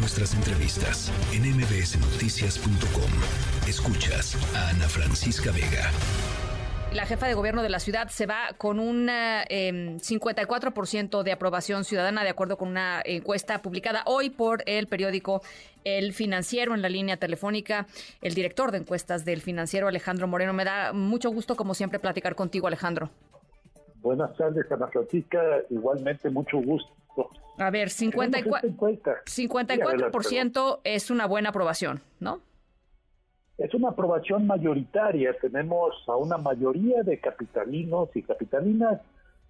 nuestras entrevistas en mbsnoticias.com. Escuchas a Ana Francisca Vega. La jefa de gobierno de la ciudad se va con un 54% em, de aprobación ciudadana, de acuerdo con una encuesta publicada hoy por el periódico El Financiero en la línea telefónica. El director de encuestas del Financiero, Alejandro Moreno. Me da mucho gusto, como siempre, platicar contigo, Alejandro. Buenas tardes, Ana Francisca. Igualmente, mucho gusto. A ver, 54, 54% es una buena aprobación, ¿no? Es una aprobación mayoritaria. Tenemos a una mayoría de capitalinos y capitalinas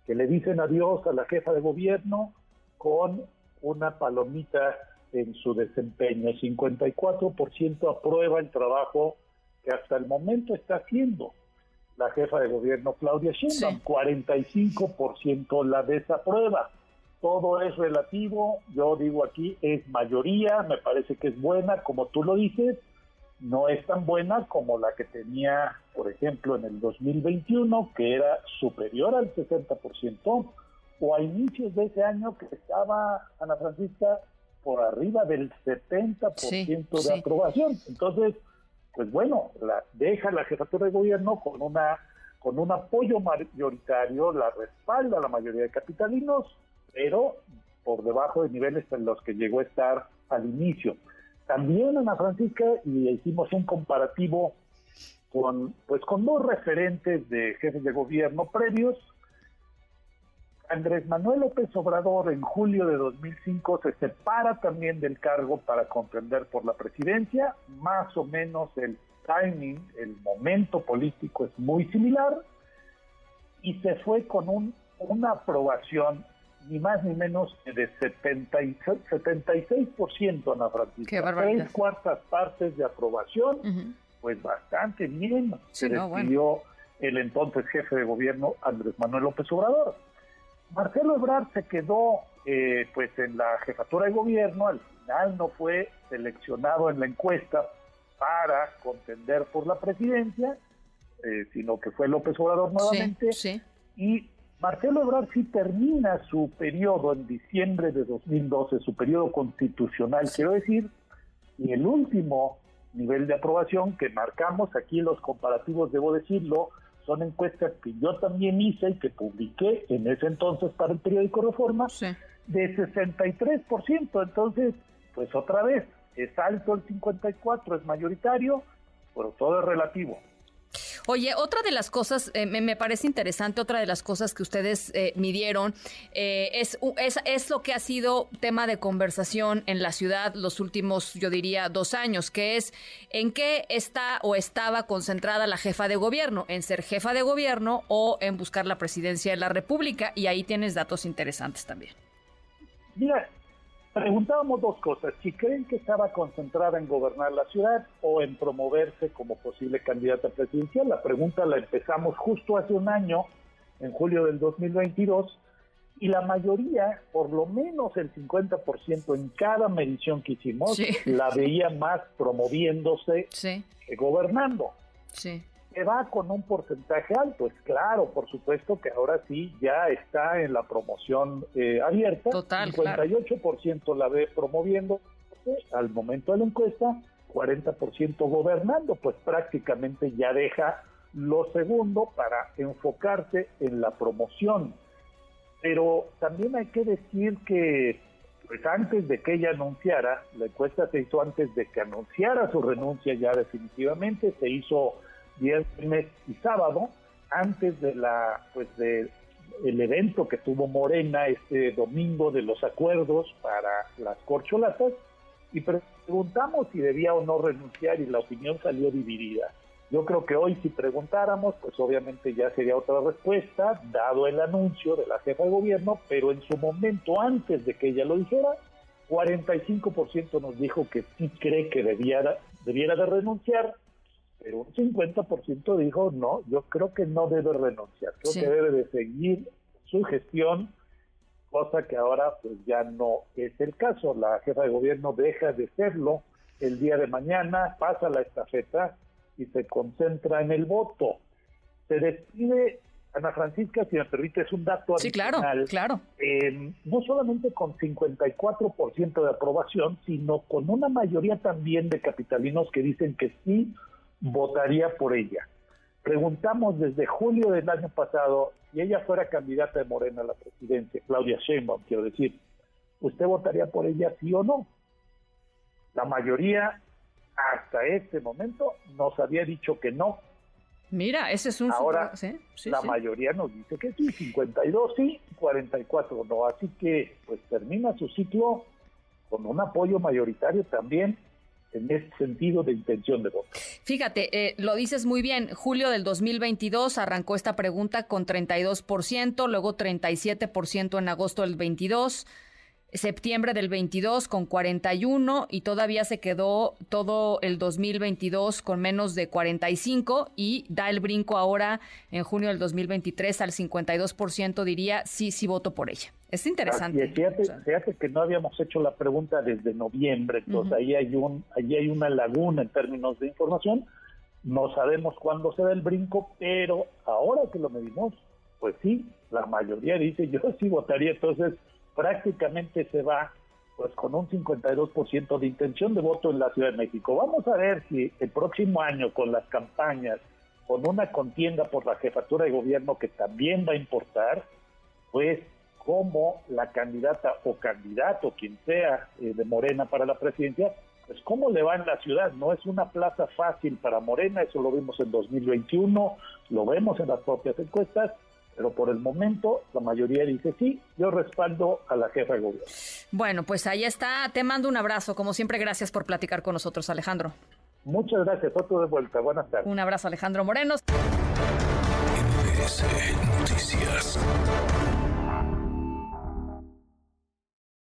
que le dicen adiós a la jefa de gobierno con una palomita en su desempeño. 54% aprueba el trabajo que hasta el momento está haciendo la jefa de gobierno Claudia Sheinbaum. 45% la desaprueba. Todo es relativo. Yo digo aquí es mayoría. Me parece que es buena, como tú lo dices no es tan buena como la que tenía, por ejemplo, en el 2021, que era superior al 60%, o a inicios de ese año que estaba, Ana Francisca, por arriba del 70% de aprobación. Entonces, pues bueno, la, deja la jefatura de gobierno con una con un apoyo mayoritario, la respalda la mayoría de capitalinos, pero por debajo de niveles en los que llegó a estar al inicio. También Ana Francisca y hicimos un comparativo con pues con dos referentes de jefes de gobierno previos. Andrés Manuel López Obrador en julio de 2005 se separa también del cargo para contender por la presidencia, más o menos el timing, el momento político es muy similar. Y se fue con un, una aprobación ni más ni menos de 76, 76% Ana Francisca. Tres cuartas partes de aprobación, pues bastante bien se decidió el entonces jefe de gobierno Andrés Manuel López Obrador. Marcelo Ebrard se quedó eh, pues en la jefatura de gobierno, al final no fue seleccionado en la encuesta para contender por la presidencia, eh, sino que fue López Obrador nuevamente, y Marcelo Ebrard sí termina su periodo en diciembre de 2012, su periodo constitucional, quiero decir, y el último nivel de aprobación que marcamos aquí los comparativos, debo decirlo, son encuestas que yo también hice y que publiqué en ese entonces para el periódico Reforma, de 63%. Entonces, pues otra vez, es alto el 54, es mayoritario, pero todo es relativo. Oye, otra de las cosas, eh, me, parece interesante, otra de las cosas que ustedes eh, midieron eh, es, es, es, lo que ha sido tema de conversación en la ciudad los últimos, yo diría, dos años, que es en qué está o estaba concentrada la jefa de gobierno, en ser jefa de gobierno o en buscar la presidencia de la República, y ahí tienes datos interesantes también. Mira, Preguntábamos dos cosas, si creen que estaba concentrada en gobernar la ciudad o en promoverse como posible candidata presidencial. La pregunta la empezamos justo hace un año, en julio del 2022, y la mayoría, por lo menos el 50% en cada medición que hicimos, la veía más promoviéndose que gobernando. Sí que va con un porcentaje alto. Es claro, por supuesto que ahora sí ya está en la promoción eh, abierta. Total, 58% la ve promoviendo al momento de la encuesta, 40% gobernando, pues prácticamente ya deja lo segundo para enfocarse en la promoción. Pero también hay que decir que pues antes de que ella anunciara, la encuesta se hizo antes de que anunciara su renuncia ya definitivamente, se hizo viernes y sábado, antes de la, pues de el evento que tuvo Morena este domingo de los acuerdos para las corcholatas, y preguntamos si debía o no renunciar y la opinión salió dividida. Yo creo que hoy si preguntáramos, pues obviamente ya sería otra respuesta, dado el anuncio de la jefa de gobierno, pero en su momento, antes de que ella lo dijera, 45% nos dijo que sí cree que debiera, debiera de renunciar pero un 50% dijo, no, yo creo que no debe renunciar, creo que debe de seguir su gestión, cosa que ahora pues ya no es el caso. La jefa de gobierno deja de serlo el día de mañana, pasa la estafeta y se concentra en el voto. Se decide Ana Francisca, si me permite, es un dato Sí, claro, claro. Eh, no solamente con 54% de aprobación, sino con una mayoría también de capitalinos que dicen que sí votaría por ella. Preguntamos desde julio del año pasado si ella fuera candidata de Morena a la presidencia, Claudia Sheinbaum, quiero decir, ¿usted votaría por ella sí o no? La mayoría hasta este momento nos había dicho que no, Mira, ese es un... Ahora, la mayoría nos dice que sí, 52 sí, 44 no. Así que, pues termina su ciclo con un apoyo mayoritario también en este sentido de intención de voto. Fíjate, eh, lo dices muy bien, julio del 2022 arrancó esta pregunta con 32%, luego 37% en agosto del 22%, septiembre del 22 con 41 y todavía se quedó todo el 2022 con menos de 45 y da el brinco ahora en junio del 2023 al 52% diría sí, sí voto por ella. Es interesante. fíjate, que no habíamos hecho la pregunta desde noviembre, entonces ahí hay un ahí hay una laguna en términos de información. No sabemos cuándo se da el brinco, pero ahora que lo medimos, pues sí, la mayoría dice yo sí votaría, entonces prácticamente se va pues con un 52% de intención de voto en la Ciudad de México. Vamos a ver si el próximo año con las campañas, con una contienda por la jefatura de gobierno que también va a importar, pues cómo la candidata o candidato, quien sea eh, de Morena para la presidencia, pues cómo le va en la ciudad. No es una plaza fácil para Morena, eso lo vimos en 2021, lo vemos en las propias encuestas, pero por el momento la mayoría dice sí, yo respaldo a la jefa de gobierno. Bueno, pues ahí está, te mando un abrazo, como siempre, gracias por platicar con nosotros, Alejandro. Muchas gracias, otro de vuelta, buenas tardes. Un abrazo, Alejandro Moreno. Noticias.